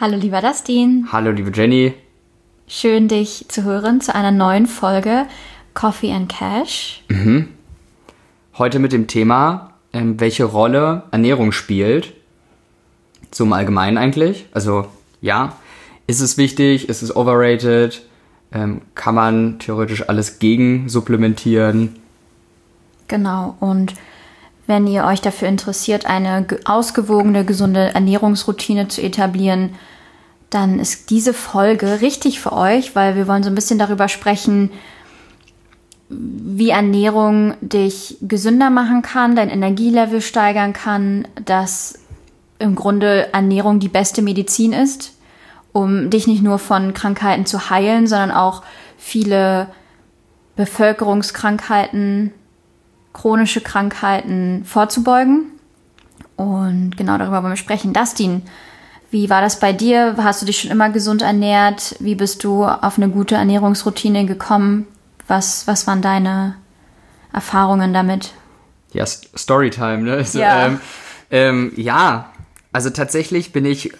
Hallo lieber Dustin. Hallo liebe Jenny. Schön dich zu hören zu einer neuen Folge Coffee and Cash. Mhm. Heute mit dem Thema, ähm, welche Rolle Ernährung spielt. Zum Allgemeinen eigentlich. Also ja, ist es wichtig, ist es overrated, ähm, kann man theoretisch alles gegen supplementieren. Genau, und wenn ihr euch dafür interessiert, eine ausgewogene, gesunde Ernährungsroutine zu etablieren, dann ist diese Folge richtig für euch, weil wir wollen so ein bisschen darüber sprechen, wie Ernährung dich gesünder machen kann, dein Energielevel steigern kann, dass im Grunde Ernährung die beste Medizin ist, um dich nicht nur von Krankheiten zu heilen, sondern auch viele Bevölkerungskrankheiten, chronische Krankheiten vorzubeugen. Und genau darüber wollen wir sprechen. Dustin, wie war das bei dir? Hast du dich schon immer gesund ernährt? Wie bist du auf eine gute Ernährungsroutine gekommen? Was, was waren deine Erfahrungen damit? Ja, Storytime, ne? Also, ja. Ähm, ähm, ja, also tatsächlich bin ich,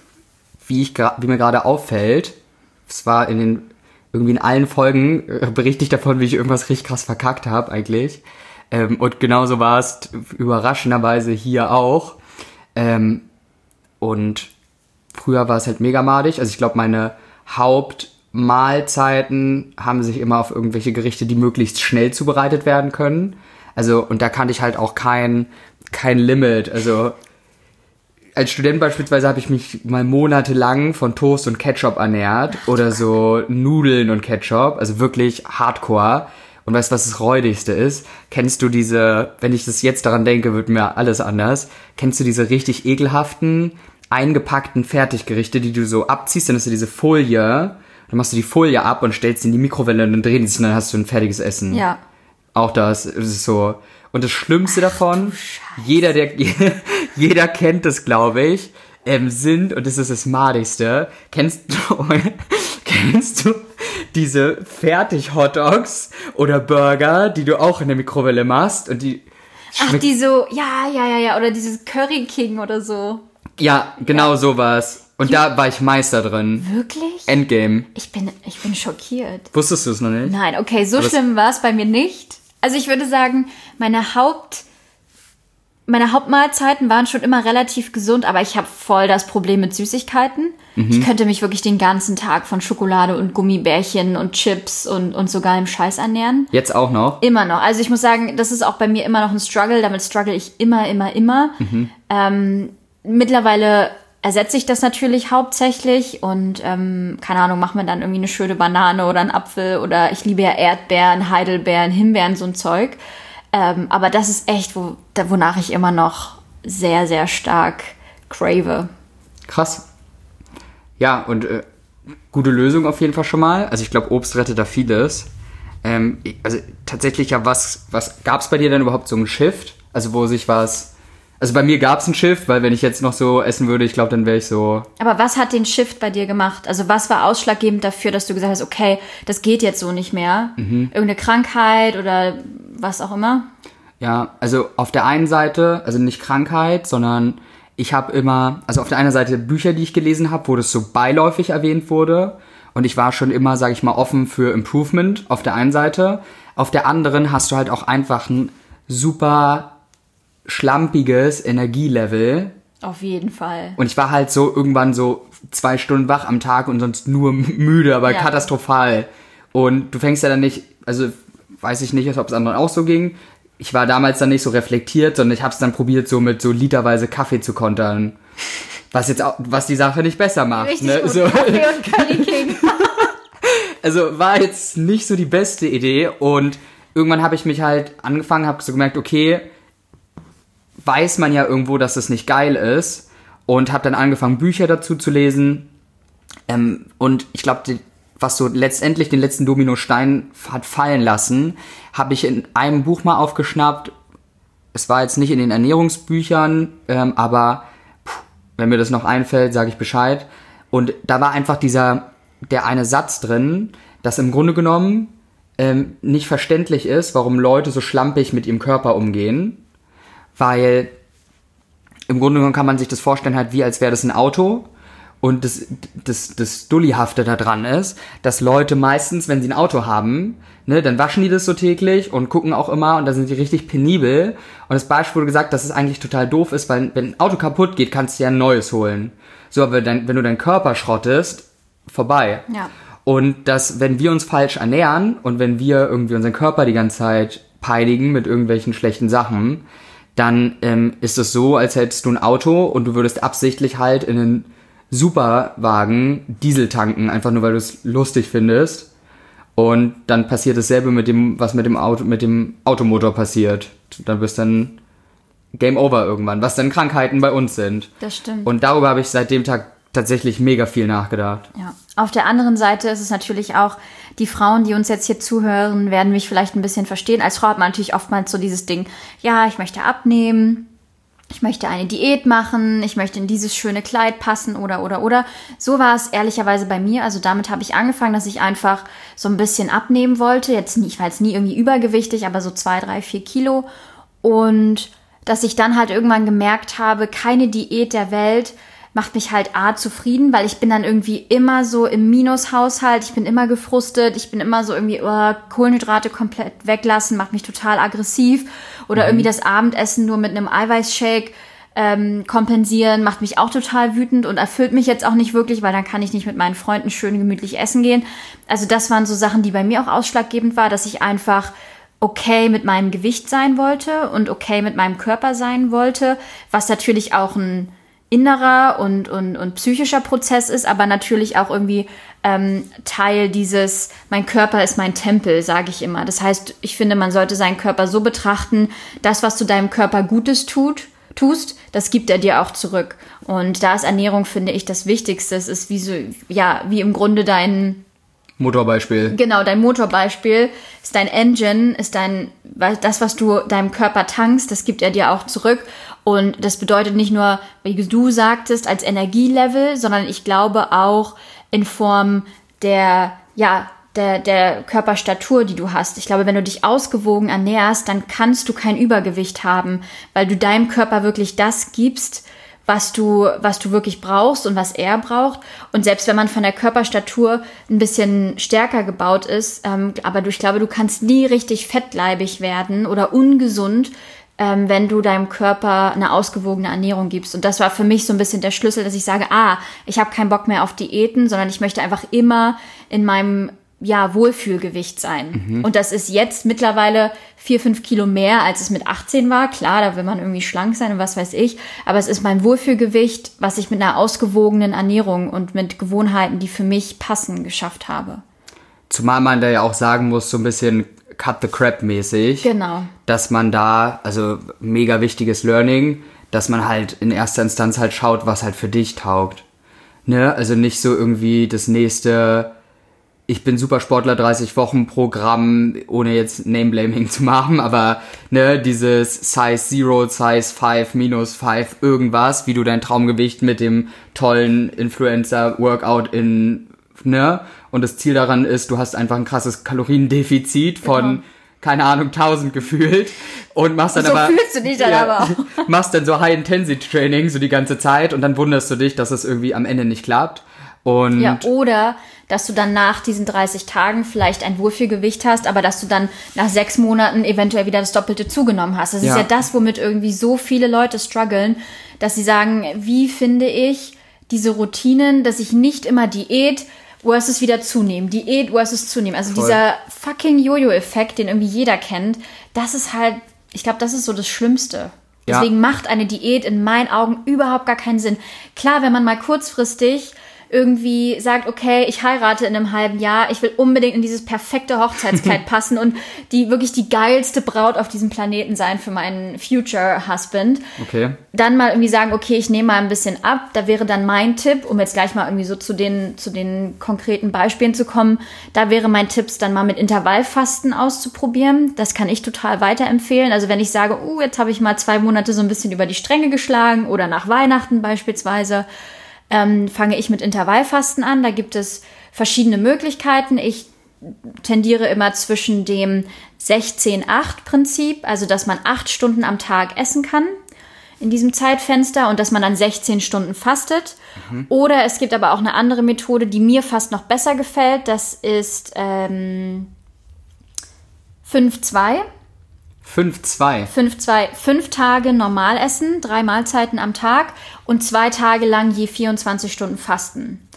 wie, ich, wie mir gerade auffällt, es war in den, irgendwie in allen Folgen äh, berichte ich davon, wie ich irgendwas richtig krass verkackt habe eigentlich. Ähm, und genauso war es überraschenderweise hier auch. Ähm, und früher war es halt mega madig. Also ich glaube, meine Hauptmahlzeiten haben sich immer auf irgendwelche Gerichte, die möglichst schnell zubereitet werden können. Also, und da kannte ich halt auch kein, kein Limit. Also, als Student beispielsweise habe ich mich mal monatelang von Toast und Ketchup ernährt oder so Nudeln und Ketchup, also wirklich hardcore. Und weißt du, was das räudigste ist? Kennst du diese, wenn ich das jetzt daran denke, wird mir alles anders. Kennst du diese richtig ekelhaften, eingepackten Fertiggerichte, die du so abziehst, dann hast du diese Folie, dann machst du die Folie ab und stellst sie in die Mikrowelle und dann drehen sie sich und dann hast du ein fertiges Essen. Ja. Auch das, das ist so. Und das Schlimmste davon, jeder, der, jeder kennt das, glaube ich, ähm, sind, und das ist das Madigste, kennst du, kennst du diese Fertig-Hotdogs oder Burger, die du auch in der Mikrowelle machst und die Ach, die so, ja, ja, ja, ja, oder dieses Curry King oder so. Ja, genau ja. sowas. Und da war ich Meister drin. Wirklich? Endgame. Ich bin, ich bin schockiert. Wusstest du es noch nicht? Nein, okay, so Aber schlimm war es bei mir nicht. Also ich würde sagen, meine Haupt, meine Hauptmahlzeiten waren schon immer relativ gesund, aber ich habe voll das Problem mit Süßigkeiten. Mhm. Ich könnte mich wirklich den ganzen Tag von Schokolade und Gummibärchen und Chips und, und sogar im Scheiß ernähren. Jetzt auch noch? Immer noch. Also ich muss sagen, das ist auch bei mir immer noch ein Struggle. Damit struggle ich immer, immer, immer. Mhm. Ähm, mittlerweile ersetze ich das natürlich hauptsächlich und ähm, keine Ahnung, mache mir dann irgendwie eine schöne Banane oder einen Apfel oder ich liebe ja Erdbeeren, Heidelbeeren, Himbeeren, so ein Zeug. Ähm, aber das ist echt, wo, da, wonach ich immer noch sehr, sehr stark crave. Krass. Ja, und äh, gute Lösung auf jeden Fall schon mal. Also ich glaube, Obst rettet da vieles. Ähm, also tatsächlich ja, was, was gab es bei dir denn überhaupt so einen Shift? Also wo sich was also bei mir gab es einen Shift, weil wenn ich jetzt noch so essen würde, ich glaube, dann wäre ich so. Aber was hat den Shift bei dir gemacht? Also was war ausschlaggebend dafür, dass du gesagt hast, okay, das geht jetzt so nicht mehr? Mhm. Irgendeine Krankheit oder was auch immer? Ja, also auf der einen Seite, also nicht Krankheit, sondern ich habe immer, also auf der einen Seite Bücher, die ich gelesen habe, wo das so beiläufig erwähnt wurde. Und ich war schon immer, sage ich mal, offen für Improvement auf der einen Seite. Auf der anderen hast du halt auch einfach ein super schlampiges Energielevel. Auf jeden Fall. Und ich war halt so irgendwann so zwei Stunden wach am Tag und sonst nur müde, aber ja. katastrophal. Und du fängst ja dann nicht, also weiß ich nicht, ob es anderen auch so ging. Ich war damals dann nicht so reflektiert, sondern ich habe es dann probiert, so mit so literweise Kaffee zu kontern. Was jetzt auch, was die Sache nicht besser macht. Richtig ne? gut. So. Kaffee und Curry King. also war jetzt nicht so die beste Idee und irgendwann habe ich mich halt angefangen, habe so gemerkt, okay, weiß man ja irgendwo, dass es nicht geil ist und habe dann angefangen, Bücher dazu zu lesen. Ähm, und ich glaube, was so letztendlich den letzten Dominostein hat fallen lassen, habe ich in einem Buch mal aufgeschnappt. Es war jetzt nicht in den Ernährungsbüchern, ähm, aber pff, wenn mir das noch einfällt, sage ich Bescheid. Und da war einfach dieser, der eine Satz drin, dass im Grunde genommen ähm, nicht verständlich ist, warum Leute so schlampig mit ihrem Körper umgehen weil im Grunde genommen kann man sich das vorstellen halt wie als wäre das ein Auto Und das, das, das Dullihafte da dran ist, dass Leute meistens, wenn sie ein Auto haben, ne, dann waschen die das so täglich und gucken auch immer und da sind die richtig penibel. Und das Beispiel wurde gesagt, dass es eigentlich total doof ist, weil wenn ein Auto kaputt geht, kannst du ja ein neues holen. So, aber dann, wenn du deinen Körper schrottest, vorbei. Ja. Und dass, wenn wir uns falsch ernähren und wenn wir irgendwie unseren Körper die ganze Zeit peinigen mit irgendwelchen schlechten Sachen, dann ähm, ist es so, als hättest du ein Auto und du würdest absichtlich halt in einen Superwagen Diesel tanken, einfach nur weil du es lustig findest. Und dann passiert dasselbe mit dem, was mit dem Auto, mit dem Automotor passiert. Dann bist dann Game Over irgendwann, was dann Krankheiten bei uns sind. Das stimmt. Und darüber habe ich seit dem Tag tatsächlich mega viel nachgedacht. Ja. Auf der anderen Seite ist es natürlich auch, die Frauen, die uns jetzt hier zuhören, werden mich vielleicht ein bisschen verstehen. Als Frau hat man natürlich oftmals so dieses Ding, ja, ich möchte abnehmen, ich möchte eine Diät machen, ich möchte in dieses schöne Kleid passen oder oder oder. So war es ehrlicherweise bei mir. Also damit habe ich angefangen, dass ich einfach so ein bisschen abnehmen wollte. Jetzt nie, ich war jetzt nie irgendwie übergewichtig, aber so zwei, drei, vier Kilo. Und dass ich dann halt irgendwann gemerkt habe, keine Diät der Welt macht mich halt A zufrieden, weil ich bin dann irgendwie immer so im Minushaushalt, ich bin immer gefrustet, ich bin immer so irgendwie oh, Kohlenhydrate komplett weglassen, macht mich total aggressiv oder mhm. irgendwie das Abendessen nur mit einem Eiweißshake ähm, kompensieren, macht mich auch total wütend und erfüllt mich jetzt auch nicht wirklich, weil dann kann ich nicht mit meinen Freunden schön gemütlich essen gehen. Also das waren so Sachen, die bei mir auch ausschlaggebend war, dass ich einfach okay mit meinem Gewicht sein wollte und okay mit meinem Körper sein wollte, was natürlich auch ein innerer und, und, und psychischer Prozess ist, aber natürlich auch irgendwie ähm, Teil dieses, mein Körper ist mein Tempel, sage ich immer. Das heißt, ich finde, man sollte seinen Körper so betrachten, das, was du deinem Körper Gutes tut, tust, das gibt er dir auch zurück. Und da ist Ernährung, finde ich, das Wichtigste. Es ist wie so, ja, wie im Grunde dein Motorbeispiel. Genau, dein Motorbeispiel ist dein Engine, ist dein, das, was du deinem Körper tankst, das gibt er dir auch zurück. Und das bedeutet nicht nur, wie du sagtest, als Energielevel, sondern ich glaube auch in Form der, ja, der, der Körperstatur, die du hast. Ich glaube, wenn du dich ausgewogen ernährst, dann kannst du kein Übergewicht haben, weil du deinem Körper wirklich das gibst, was du, was du wirklich brauchst und was er braucht. Und selbst wenn man von der Körperstatur ein bisschen stärker gebaut ist, ähm, aber du, ich glaube, du kannst nie richtig fettleibig werden oder ungesund, ähm, wenn du deinem Körper eine ausgewogene Ernährung gibst. Und das war für mich so ein bisschen der Schlüssel, dass ich sage, ah, ich habe keinen Bock mehr auf Diäten, sondern ich möchte einfach immer in meinem ja, Wohlfühlgewicht sein. Mhm. Und das ist jetzt mittlerweile vier, fünf Kilo mehr, als es mit 18 war. Klar, da will man irgendwie schlank sein und was weiß ich. Aber es ist mein Wohlfühlgewicht, was ich mit einer ausgewogenen Ernährung und mit Gewohnheiten, die für mich passen, geschafft habe. Zumal man da ja auch sagen muss, so ein bisschen Cut the Crap mäßig. Genau. Dass man da, also mega wichtiges Learning, dass man halt in erster Instanz halt schaut, was halt für dich taugt. Ne? Also nicht so irgendwie das nächste, ich bin Supersportler 30 Wochen Programm, ohne jetzt Name-Blaming zu machen, aber ne, dieses Size Zero, Size 5, minus 5, irgendwas, wie du dein Traumgewicht mit dem tollen Influencer-Workout in, ne, und das Ziel daran ist, du hast einfach ein krasses Kaloriendefizit von, genau. keine Ahnung, 1000 gefühlt und machst dann so aber. fühlst du dich dann ja, aber auch. Machst dann so High-Intensity-Training so die ganze Zeit und dann wunderst du dich, dass es irgendwie am Ende nicht klappt. Und ja, oder dass du dann nach diesen 30 Tagen vielleicht ein Wohlfühlgewicht hast, aber dass du dann nach sechs Monaten eventuell wieder das Doppelte zugenommen hast. Das ja. ist ja das, womit irgendwie so viele Leute strugglen, dass sie sagen, wie finde ich diese Routinen, dass ich nicht immer Diät, versus wieder zunehmen. Diät versus zunehmen. Also Voll. dieser fucking Jojo-Effekt, den irgendwie jeder kennt, das ist halt, ich glaube, das ist so das Schlimmste. Deswegen ja. macht eine Diät in meinen Augen überhaupt gar keinen Sinn. Klar, wenn man mal kurzfristig irgendwie sagt, okay, ich heirate in einem halben Jahr, ich will unbedingt in dieses perfekte Hochzeitskleid passen und die wirklich die geilste Braut auf diesem Planeten sein für meinen Future Husband. Okay. Dann mal irgendwie sagen, okay, ich nehme mal ein bisschen ab. Da wäre dann mein Tipp, um jetzt gleich mal irgendwie so zu den, zu den konkreten Beispielen zu kommen, da wäre mein Tipp, dann mal mit Intervallfasten auszuprobieren. Das kann ich total weiterempfehlen. Also wenn ich sage, uh, jetzt habe ich mal zwei Monate so ein bisschen über die Stränge geschlagen oder nach Weihnachten beispielsweise, ähm, fange ich mit Intervallfasten an. Da gibt es verschiedene Möglichkeiten. Ich tendiere immer zwischen dem 16-8-Prinzip, also dass man acht Stunden am Tag essen kann. in diesem Zeitfenster und dass man dann 16 Stunden fastet. Oder es gibt aber auch eine andere Methode, die mir fast noch besser gefällt. Das ist ähm, 5-2. 5-2. 5-2, fünf Tage normal essen, drei Mahlzeiten am Tag und zwei Tage lang je 24 Stunden fasten.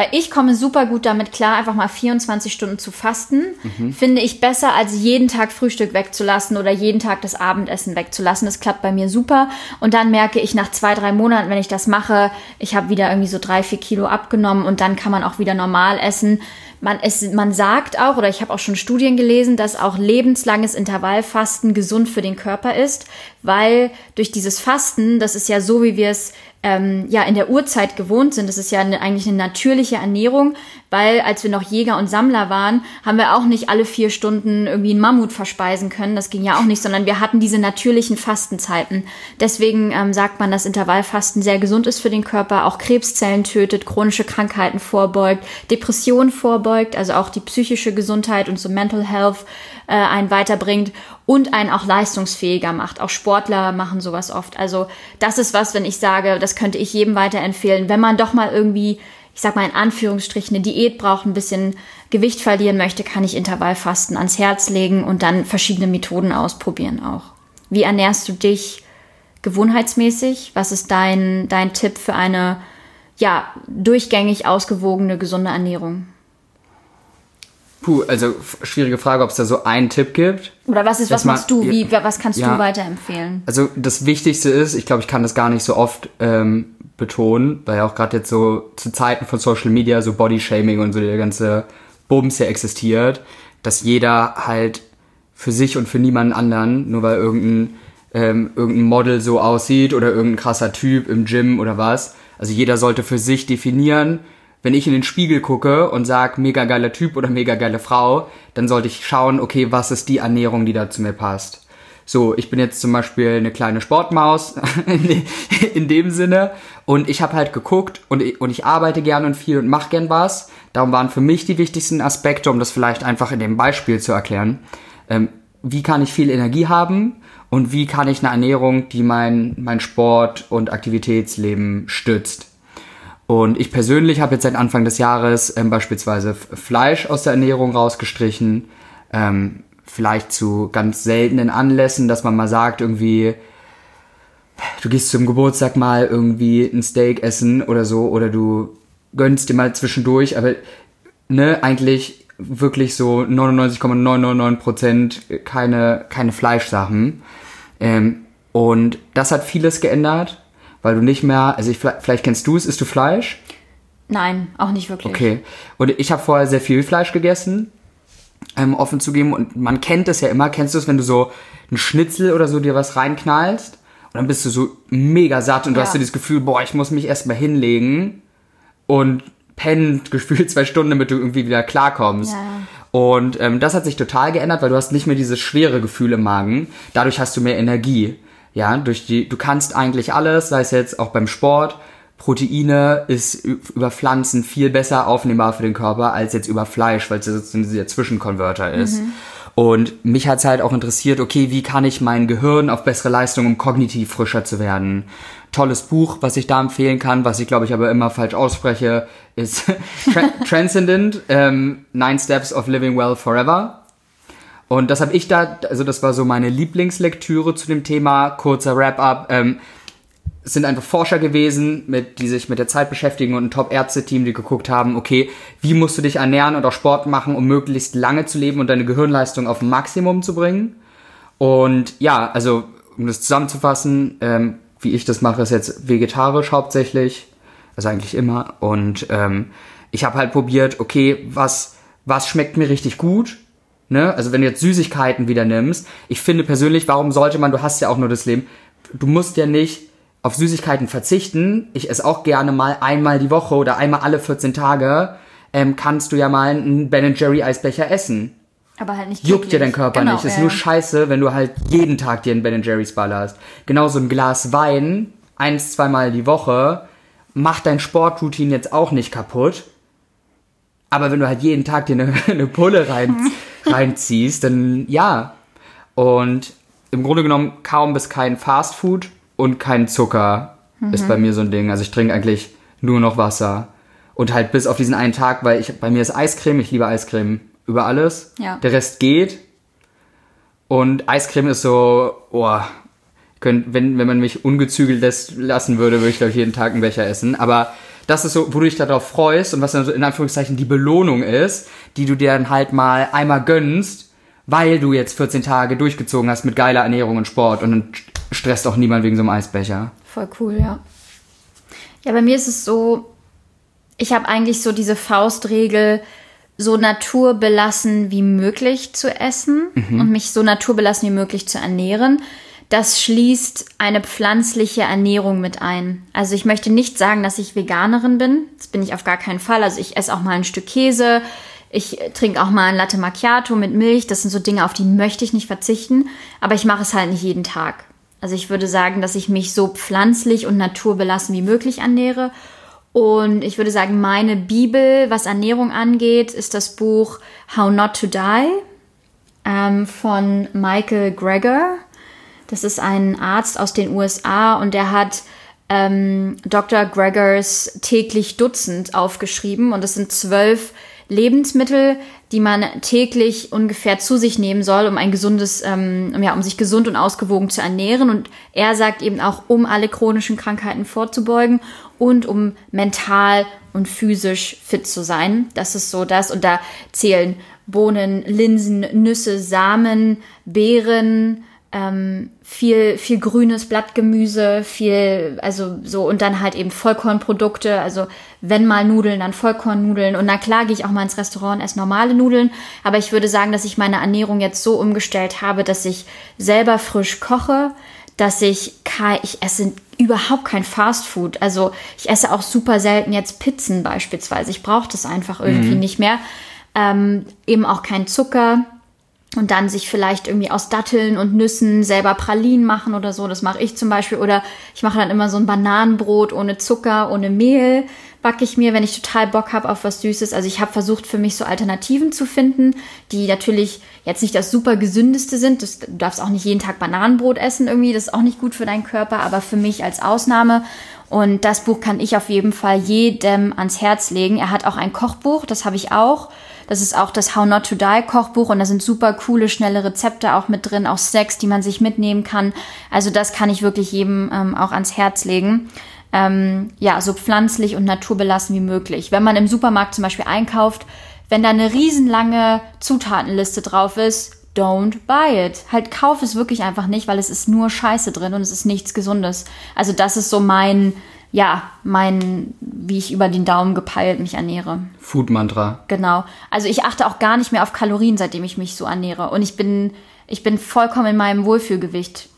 Weil ich komme super gut damit klar, einfach mal 24 Stunden zu fasten. Finde ich besser, als jeden Tag Frühstück wegzulassen oder jeden Tag das Abendessen wegzulassen. Das klappt bei mir super. Und dann merke ich nach zwei, drei Monaten, wenn ich das mache, ich habe wieder irgendwie so drei, vier Kilo abgenommen und dann kann man auch wieder normal essen. Man, es, man sagt auch, oder ich habe auch schon Studien gelesen, dass auch lebenslanges Intervallfasten gesund für den Körper ist, weil durch dieses Fasten, das ist ja so, wie wir es ähm, ja in der Urzeit gewohnt sind, das ist ja eine, eigentlich eine natürliche Ernährung, weil als wir noch Jäger und Sammler waren, haben wir auch nicht alle vier Stunden irgendwie einen Mammut verspeisen können. Das ging ja auch nicht, sondern wir hatten diese natürlichen Fastenzeiten. Deswegen ähm, sagt man, dass Intervallfasten sehr gesund ist für den Körper, auch Krebszellen tötet, chronische Krankheiten vorbeugt, Depressionen vorbeugt, also auch die psychische Gesundheit und so Mental Health äh, einen weiterbringt und einen auch leistungsfähiger macht. Auch Sportler machen sowas oft. Also das ist was, wenn ich sage, das könnte ich jedem weiterempfehlen, wenn man doch mal irgendwie, ich sag mal in Anführungsstrichen, eine Diät braucht, ein bisschen Gewicht verlieren möchte, kann ich Intervallfasten ans Herz legen und dann verschiedene Methoden ausprobieren auch. Wie ernährst du dich gewohnheitsmäßig? Was ist dein, dein Tipp für eine ja, durchgängig ausgewogene, gesunde Ernährung? Puh, also schwierige Frage, ob es da so einen Tipp gibt. Oder was ist, was machst du? Wie, was kannst Ja. du weiterempfehlen? Also das Wichtigste ist, ich glaube, ich kann das gar nicht so oft ähm, betonen, weil ja auch gerade jetzt so zu Zeiten von Social Media so Bodyshaming und so der ganze Bums ja existiert, dass jeder halt für sich und für niemanden anderen, nur weil irgendein, ähm, irgendein Model so aussieht oder irgendein krasser Typ im Gym oder was, also jeder sollte für sich definieren, wenn ich in den Spiegel gucke und sag mega geiler Typ oder mega geile Frau, dann sollte ich schauen, okay, was ist die Ernährung, die da zu mir passt. So, ich bin jetzt zum Beispiel eine kleine Sportmaus in, de- in dem Sinne und ich habe halt geguckt und ich, und ich arbeite gern und viel und mache gern was. Darum waren für mich die wichtigsten Aspekte, um das vielleicht einfach in dem Beispiel zu erklären. Ähm, wie kann ich viel Energie haben und wie kann ich eine Ernährung, die mein, mein Sport- und Aktivitätsleben stützt. Und ich persönlich habe jetzt seit Anfang des Jahres ähm, beispielsweise Fleisch aus der Ernährung rausgestrichen. Ähm, vielleicht zu ganz seltenen Anlässen, dass man mal sagt, irgendwie, du gehst zum Geburtstag mal irgendwie ein Steak essen oder so, oder du gönnst dir mal zwischendurch, aber ne, eigentlich wirklich so 99,999% keine, keine Fleischsachen. Ähm, und das hat vieles geändert, weil du nicht mehr, also ich, vielleicht kennst du es, isst du Fleisch? Nein, auch nicht wirklich. Okay. Und ich habe vorher sehr viel Fleisch gegessen, ähm, offen zugeben. Und man kennt das ja immer. Kennst du es, wenn du so ein Schnitzel oder so dir was reinknallst? Und dann bist du so mega satt und du Ja. hast so dieses Gefühl, boah, ich muss mich erstmal hinlegen und pennen gefühlt zwei Stunden, damit du irgendwie wieder klarkommst. Ja. Und ähm, das hat sich total geändert, weil du hast nicht mehr dieses schwere Gefühl im Magen. Dadurch hast du mehr Energie. Ja, durch die, du kannst eigentlich alles, sei es jetzt auch beim Sport. Proteine ist über Pflanzen viel besser aufnehmbar für den Körper als jetzt über Fleisch, weil es jetzt dieser Zwischenkonverter ist. Und mich hat's halt auch interessiert, okay, wie kann ich mein Gehirn auf bessere Leistung, um kognitiv frischer zu werden? Tolles Buch, was ich da empfehlen kann, was ich glaube ich aber immer falsch ausspreche, ist Tra Transcendent, ähm, Nine Steps of Living Well Forever. Und das habe ich da, also das war so meine Lieblingslektüre zu dem Thema, kurzer Wrap-up. Ähm, es sind einfach Forscher gewesen, mit, die sich mit der Zeit beschäftigen und ein Top-Ärzte-Team, die geguckt haben, okay, wie musst du dich ernähren und auch Sport machen, um möglichst lange zu leben und deine Gehirnleistung auf Maximum zu bringen. Und ja, also um das zusammenzufassen, ähm, wie ich das mache, ist jetzt vegetarisch hauptsächlich, also eigentlich immer. Und ähm, ich habe halt probiert, okay, was was schmeckt mir richtig gut? Ne? Also wenn du jetzt Süßigkeiten wieder nimmst, ich finde persönlich, warum sollte man, du hast ja auch nur das Leben, du musst ja nicht auf Süßigkeiten verzichten. Ich esse auch gerne mal einmal die Woche oder einmal alle 14 Tage, ähm, kannst du ja mal einen Ben Jerry Eisbecher essen Aber halt nicht juckt dir dein Körper Genau, nicht. Ist ja. nur scheiße, wenn du halt jeden Tag dir einen Ben Jerry's ballerst. Genauso ein Glas Wein, eins, zweimal die Woche, macht dein Sportroutine jetzt auch nicht kaputt. Aber wenn du halt jeden Tag dir eine, eine Pulle rein, reinziehst, dann ja. Und im Grunde genommen kaum bis kein Fast Food und kein Zucker ist bei mir so ein Ding. Also ich trinke eigentlich nur noch Wasser. Und halt bis auf diesen einen Tag, weil ich, bei mir ist Eiscreme, ich liebe Eiscreme über alles. Ja. Der Rest geht. Und Eiscreme ist so, oh, könnt, wenn, wenn man mich ungezügelt lässt, lassen würde, würde ich glaube ich jeden Tag einen Becher essen. Aber das ist so, wo du dich darauf freust und was dann so in Anführungszeichen die Belohnung ist, die du dir dann halt mal einmal gönnst, weil du jetzt 14 Tage durchgezogen hast mit geiler Ernährung und Sport und dann stresst auch niemand wegen so einem Eisbecher. Voll cool, ja. Ja, bei mir ist es so, ich habe eigentlich so diese Faustregel, so naturbelassen wie möglich zu essen und mich so naturbelassen wie möglich zu ernähren. Das schließt eine pflanzliche Ernährung mit ein. Also ich möchte nicht sagen, dass ich Veganerin bin. Das bin ich auf gar keinen Fall. Also ich esse auch mal ein Stück Käse. Ich trinke auch mal ein Latte Macchiato mit Milch. Das sind so Dinge, auf die möchte ich nicht verzichten. Aber ich mache es halt nicht jeden Tag. Also ich würde sagen, dass ich mich so pflanzlich und naturbelassen wie möglich ernähre. Und ich würde sagen, meine Bibel, was Ernährung angeht, ist das Buch How Not to Die ähm, von Michael Greger. Das ist ein Arzt aus den USA und der hat ähm, Dr. Gregors täglich Dutzend aufgeschrieben und das sind zwölf Lebensmittel, die man täglich ungefähr zu sich nehmen soll, um ein gesundes, ähm, ja, um sich gesund und ausgewogen zu ernähren. Und er sagt eben auch, um alle chronischen Krankheiten vorzubeugen und um mental und physisch fit zu sein. Das ist so das. Und da zählen Bohnen, Linsen, Nüsse, Samen, Beeren, ähm, viel, viel grünes Blattgemüse, viel, also so, und dann halt eben Vollkornprodukte, also wenn mal Nudeln, dann Vollkornnudeln. Und na klar gehe ich auch mal ins Restaurant und esse normale Nudeln, aber ich würde sagen, dass ich meine Ernährung jetzt so umgestellt habe, dass ich selber frisch koche, dass ich ich esse überhaupt kein Fastfood. Also ich esse auch super selten jetzt Pizzen beispielsweise. Ich brauche das einfach irgendwie nicht mehr. Ähm, eben auch kein Zucker und dann sich vielleicht irgendwie aus Datteln und Nüssen selber Pralinen machen oder so. Das mache ich zum Beispiel. Oder ich mache dann immer so ein Bananenbrot ohne Zucker, ohne Mehl. Backe ich mir, wenn ich total Bock habe auf was Süßes. Also ich habe versucht für mich so Alternativen zu finden, die natürlich jetzt nicht das super gesündeste sind. Das, du darfst auch nicht jeden Tag Bananenbrot essen irgendwie. Das ist auch nicht gut für deinen Körper, aber für mich als Ausnahme. Und das Buch kann ich auf jeden Fall jedem ans Herz legen. Er hat auch ein Kochbuch, das habe ich auch. Das ist auch das How Not to Die Kochbuch und da sind super coole, schnelle Rezepte auch mit drin, auch Snacks, die man sich mitnehmen kann. Also das kann ich wirklich jedem ähm, auch ans Herz legen. Ähm, ja, so pflanzlich und naturbelassen wie möglich. Wenn man im Supermarkt zum Beispiel einkauft, wenn da eine riesenlange Zutatenliste drauf ist, don't buy it. Halt kauf es wirklich einfach nicht, weil es ist nur Scheiße drin und es ist nichts Gesundes. Also das ist so mein, ja, mein, wie ich über den Daumen gepeilt mich ernähre. Food Mantra. Genau. Also ich achte auch gar nicht mehr auf Kalorien, seitdem ich mich so ernähre. Und ich bin, ich bin vollkommen in meinem Wohlfühlgewicht.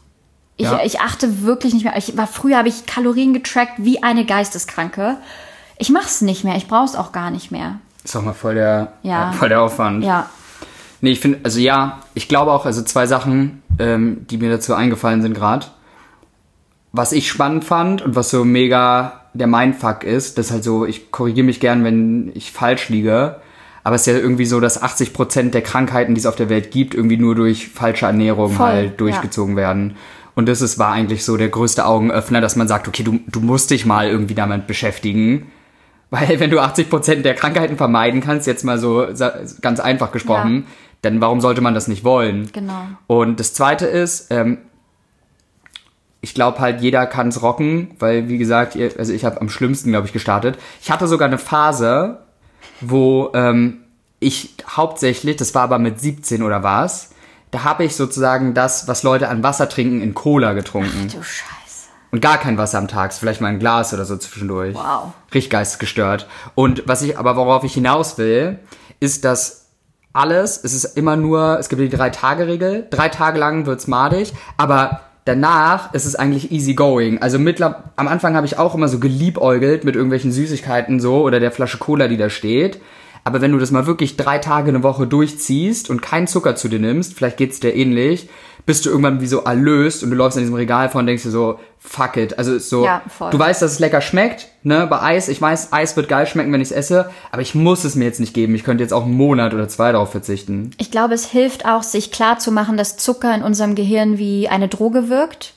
Ich, Ja. ich achte wirklich nicht mehr. Ich war früher habe ich Kalorien getrackt wie eine Geisteskranke. Ich mach's nicht mehr. Ich brauch's auch gar nicht mehr. Ist auch mal voll der, Ja. äh, voll der Aufwand. Ja. Nee, ich finde, also ja, ich glaube auch, also zwei Sachen, ähm, die mir dazu eingefallen sind gerade. Was ich spannend fand und was so mega der Mindfuck ist, das ist halt so, ich korrigiere mich gern, wenn ich falsch liege, aber es ist ja irgendwie so, dass 80% der Krankheiten, die es auf der Welt gibt, irgendwie nur durch falsche Ernährung Voll, halt durchgezogen werden. Und das ist, war eigentlich so der größte Augenöffner, dass man sagt, okay, du, du musst dich mal irgendwie damit beschäftigen. Weil wenn du 80% der Krankheiten vermeiden kannst, jetzt mal so ganz einfach gesprochen, Ja. dann warum sollte man das nicht wollen? Genau. Und das Zweite ist, ähm, ich glaube halt, jeder kann es rocken, weil wie gesagt, ihr, also ich habe am schlimmsten, glaube ich, gestartet. Ich hatte sogar eine Phase, wo ähm, ich hauptsächlich, das war aber mit 17 oder was, da habe ich sozusagen das, was Leute an Wasser trinken, in Cola getrunken. Du Scheiße. Und gar kein Wasser am Tag, vielleicht mal ein Glas oder so zwischendurch. Wow. Richtig geistesgestört. Und was ich, aber worauf ich hinaus will, ist, dass alles, es ist immer nur, es gibt die Drei-Tage-Regel, drei Tage lang wird's madig, aber danach ist es eigentlich easy going. Also mittler, am Anfang habe ich auch immer so geliebäugelt mit irgendwelchen Süßigkeiten so oder der Flasche Cola, die da steht. Aber wenn du das mal wirklich drei Tage eine Woche durchziehst und keinen Zucker zu dir nimmst, vielleicht geht's dir ähnlich, bist du irgendwann wie so erlöst und du läufst an diesem Regal vor und denkst dir so, fuck it. Also ist so, Ja, du weißt, dass es lecker schmeckt, ne, bei Eis, ich weiß, Eis wird geil schmecken, wenn ich es esse, aber ich muss es mir jetzt nicht geben. Ich könnte jetzt auch einen Monat oder zwei darauf verzichten. Ich glaube, es hilft auch, sich klar zu machen, dass Zucker in unserem Gehirn wie eine Droge wirkt.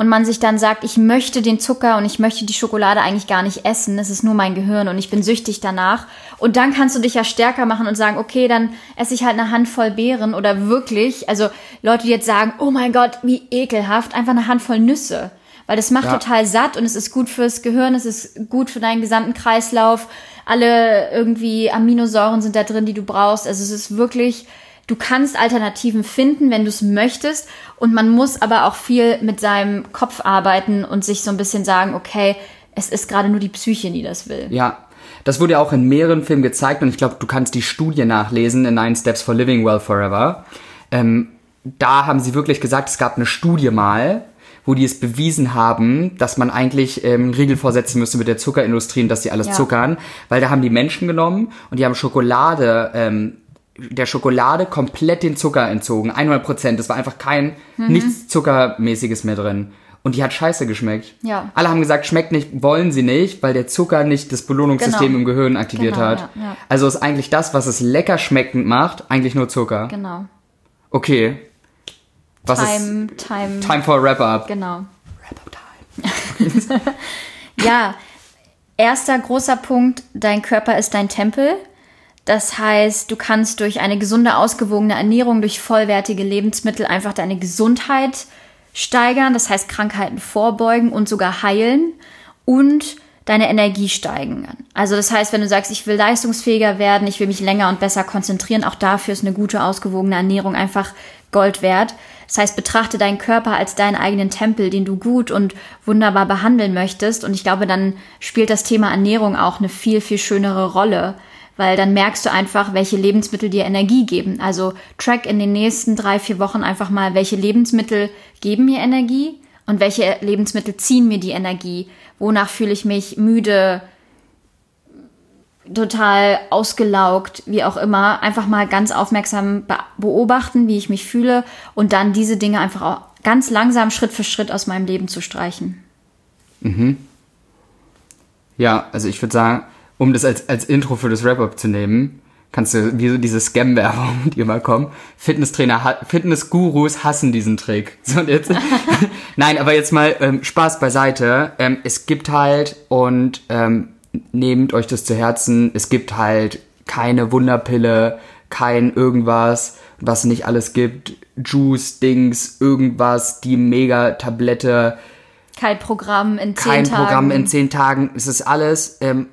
Und man sich dann sagt, ich möchte den Zucker und ich möchte die Schokolade eigentlich gar nicht essen, es ist nur mein Gehirn und ich bin süchtig danach. Und dann kannst du dich ja stärker machen und sagen, okay, dann esse ich halt eine Handvoll Beeren oder wirklich, also Leute, die jetzt sagen, oh mein Gott, wie ekelhaft, einfach eine Handvoll Nüsse. Weil das macht Ja. total satt und es ist gut fürs Gehirn, es ist gut für deinen gesamten Kreislauf. Alle irgendwie Aminosäuren sind da drin, die du brauchst. Also es ist wirklich, du kannst Alternativen finden, wenn du es möchtest. Und man muss aber auch viel mit seinem Kopf arbeiten und sich so ein bisschen sagen, okay, es ist gerade nur die Psyche, die das will. Ja, das wurde ja auch in mehreren Filmen gezeigt und ich glaube, du kannst die Studie nachlesen in Nine Steps for Living Well Forever. Ähm, da haben sie wirklich gesagt, es gab eine Studie mal, wo die es bewiesen haben, dass man eigentlich ähm, einen Riegel vorsetzen müsste mit der Zuckerindustrie und dass sie alles Ja. zuckern, weil da haben die Menschen genommen und die haben Schokolade, ähm, der Schokolade komplett den Zucker entzogen, 100 Prozent. Es war einfach kein, Mhm. nichts Zuckermäßiges mehr drin. Und die hat scheiße geschmeckt. Ja. Alle haben gesagt, schmeckt nicht, wollen sie nicht, weil der Zucker nicht das Belohnungssystem Genau. im Gehirn aktiviert Genau, hat. ja, ja. Also ist eigentlich das, was es lecker schmeckend macht, eigentlich nur Zucker. Genau. Okay. Was Time, time, ist Time for a Wrap-Up? genau. Wrap-Up Time. Ja, erster großer Punkt, dein Körper ist dein Tempel. Das heißt, du kannst durch eine gesunde, ausgewogene Ernährung, durch vollwertige Lebensmittel einfach deine Gesundheit steigern, das heißt Krankheiten vorbeugen und sogar heilen und deine Energie steigen. Also das heißt, wenn du sagst, ich will leistungsfähiger werden, ich will mich länger und besser konzentrieren, auch dafür ist eine gute, ausgewogene Ernährung einfach Gold wert. Das heißt, betrachte deinen Körper als deinen eigenen Tempel, den du gut und wunderbar behandeln möchtest. Und ich glaube, dann spielt das Thema Ernährung auch eine viel, viel schönere Rolle, weil dann merkst du einfach, welche Lebensmittel dir Energie geben. Also track in den nächsten drei, vier Wochen einfach mal, welche Lebensmittel geben mir Energie und welche Lebensmittel ziehen mir die Energie. Wonach fühle ich mich müde, total ausgelaugt, wie auch immer. Einfach mal ganz aufmerksam be beobachten, wie ich mich fühle und dann diese Dinge einfach auch ganz langsam Schritt für Schritt aus meinem Leben zu streichen. Ja, also ich würde sagen, um das als, als Intro für das Wrap-Up zu nehmen, kannst du, wie so diese Scam-Werbung, die immer kommen, Fitnesstrainer, Fitnessgurus hassen diesen Trick. So, und jetzt, Nein, aber jetzt mal ähm, Spaß beiseite. Ähm, es gibt halt, und ähm, nehmt euch das zu Herzen, es gibt halt keine Wunderpille, kein irgendwas, was nicht alles gibt, Juice, Dings, irgendwas, die Mega-Tablette, Kein Programm in zehn kein Tagen. Programm in zehn Tagen. Es ist alles, ähm,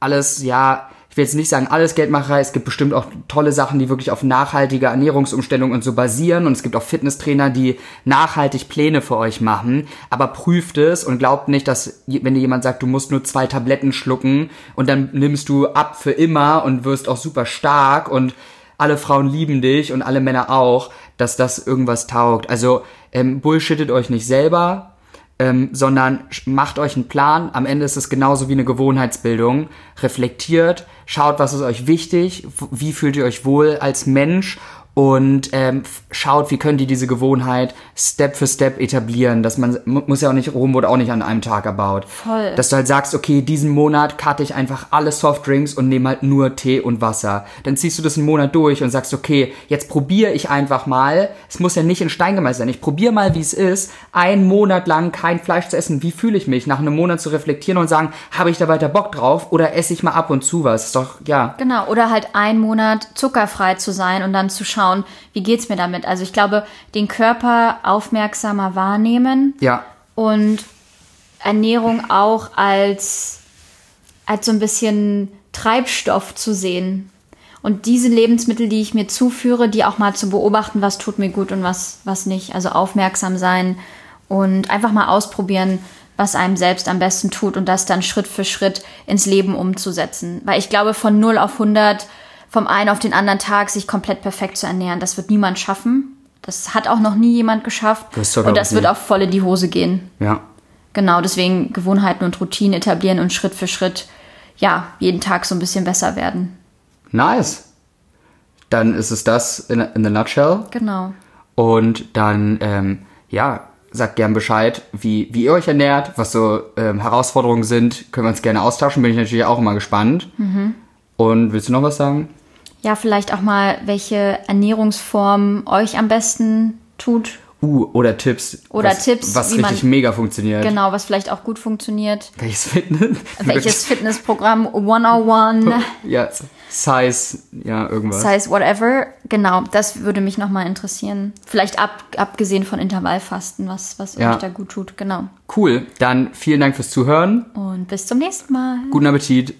alles, ja, ich will jetzt nicht sagen, alles Geldmacherei. Es gibt bestimmt auch tolle Sachen, die wirklich auf nachhaltige Ernährungsumstellung und so basieren. Und es gibt auch Fitnesstrainer, die nachhaltig Pläne für euch machen. Aber prüft es und glaubt nicht, dass, wenn dir jemand sagt, du musst nur zwei Tabletten schlucken und dann nimmst du ab für immer und wirst auch super stark und alle Frauen lieben dich und alle Männer auch, dass das irgendwas taugt. Also ähm, bullshittet euch nicht selber, ähm, sondern macht euch einen Plan. Am Ende ist es genauso wie eine Gewohnheitsbildung. Reflektiert, schaut, was ist euch wichtig, wie fühlt ihr euch wohl als Mensch und ähm, schaut, wie könnt ihr diese Gewohnheit Step für Step etablieren. Dass man mu- muss ja auch nicht, Rom wurde auch nicht an einem Tag erbaut. Voll. Dass du halt sagst, okay, diesen Monat cutte ich einfach alle Softdrinks und nehme halt nur Tee und Wasser. Dann ziehst du das einen Monat durch und sagst, okay, jetzt probiere ich einfach mal. Es muss ja nicht in Stein gemeißelt sein. Ich probiere mal, wie es ist, einen Monat lang kein Fleisch zu essen. Wie fühle ich mich? Nach einem Monat zu reflektieren und sagen, habe ich da weiter Bock drauf oder esse ich mal ab und zu was? Ist doch, ja. Genau, oder halt einen Monat zuckerfrei zu sein und dann zu schauen, wie geht's mir damit. Also ich glaube, den Körper aufmerksamer wahrnehmen Ja. und Ernährung auch als, als so ein bisschen Treibstoff zu sehen. Und diese Lebensmittel, die ich mir zuführe, die auch mal zu beobachten, was tut mir gut und was, was nicht. Also aufmerksam sein und einfach mal ausprobieren, was einem selbst am besten tut und das dann Schritt für Schritt ins Leben umzusetzen. Weil ich glaube, von 0 auf 100, vom einen auf den anderen Tag sich komplett perfekt zu ernähren, das wird niemand schaffen. Das hat auch noch nie jemand geschafft. Das Und auch das wird nie. auf volle die Hose gehen. Ja. Genau, deswegen Gewohnheiten und Routinen etablieren und Schritt für Schritt, ja, jeden Tag so ein bisschen besser werden. Nice. Dann ist es das in, in the nutshell. Genau. Und dann, ähm, ja, sagt gern Bescheid, wie, wie ihr euch ernährt, was so ähm, Herausforderungen sind, können wir uns gerne austauschen, bin ich natürlich auch immer gespannt. Und willst du noch was sagen? Ja, vielleicht auch mal, welche Ernährungsform euch am besten tut. Uh, oder Tipps. Oder was, Tipps, Was wie man- richtig mega funktioniert. Genau, was vielleicht auch gut funktioniert. Welches Fitness? Welches Fitnessprogramm 101, Ja, Size, ja, irgendwas. Size whatever. Genau, das würde mich nochmal interessieren. Vielleicht ab, abgesehen von Intervallfasten, was, was Ja. euch da gut tut. Genau. Cool, dann vielen Dank fürs Zuhören. Und bis zum nächsten Mal. Guten Appetit.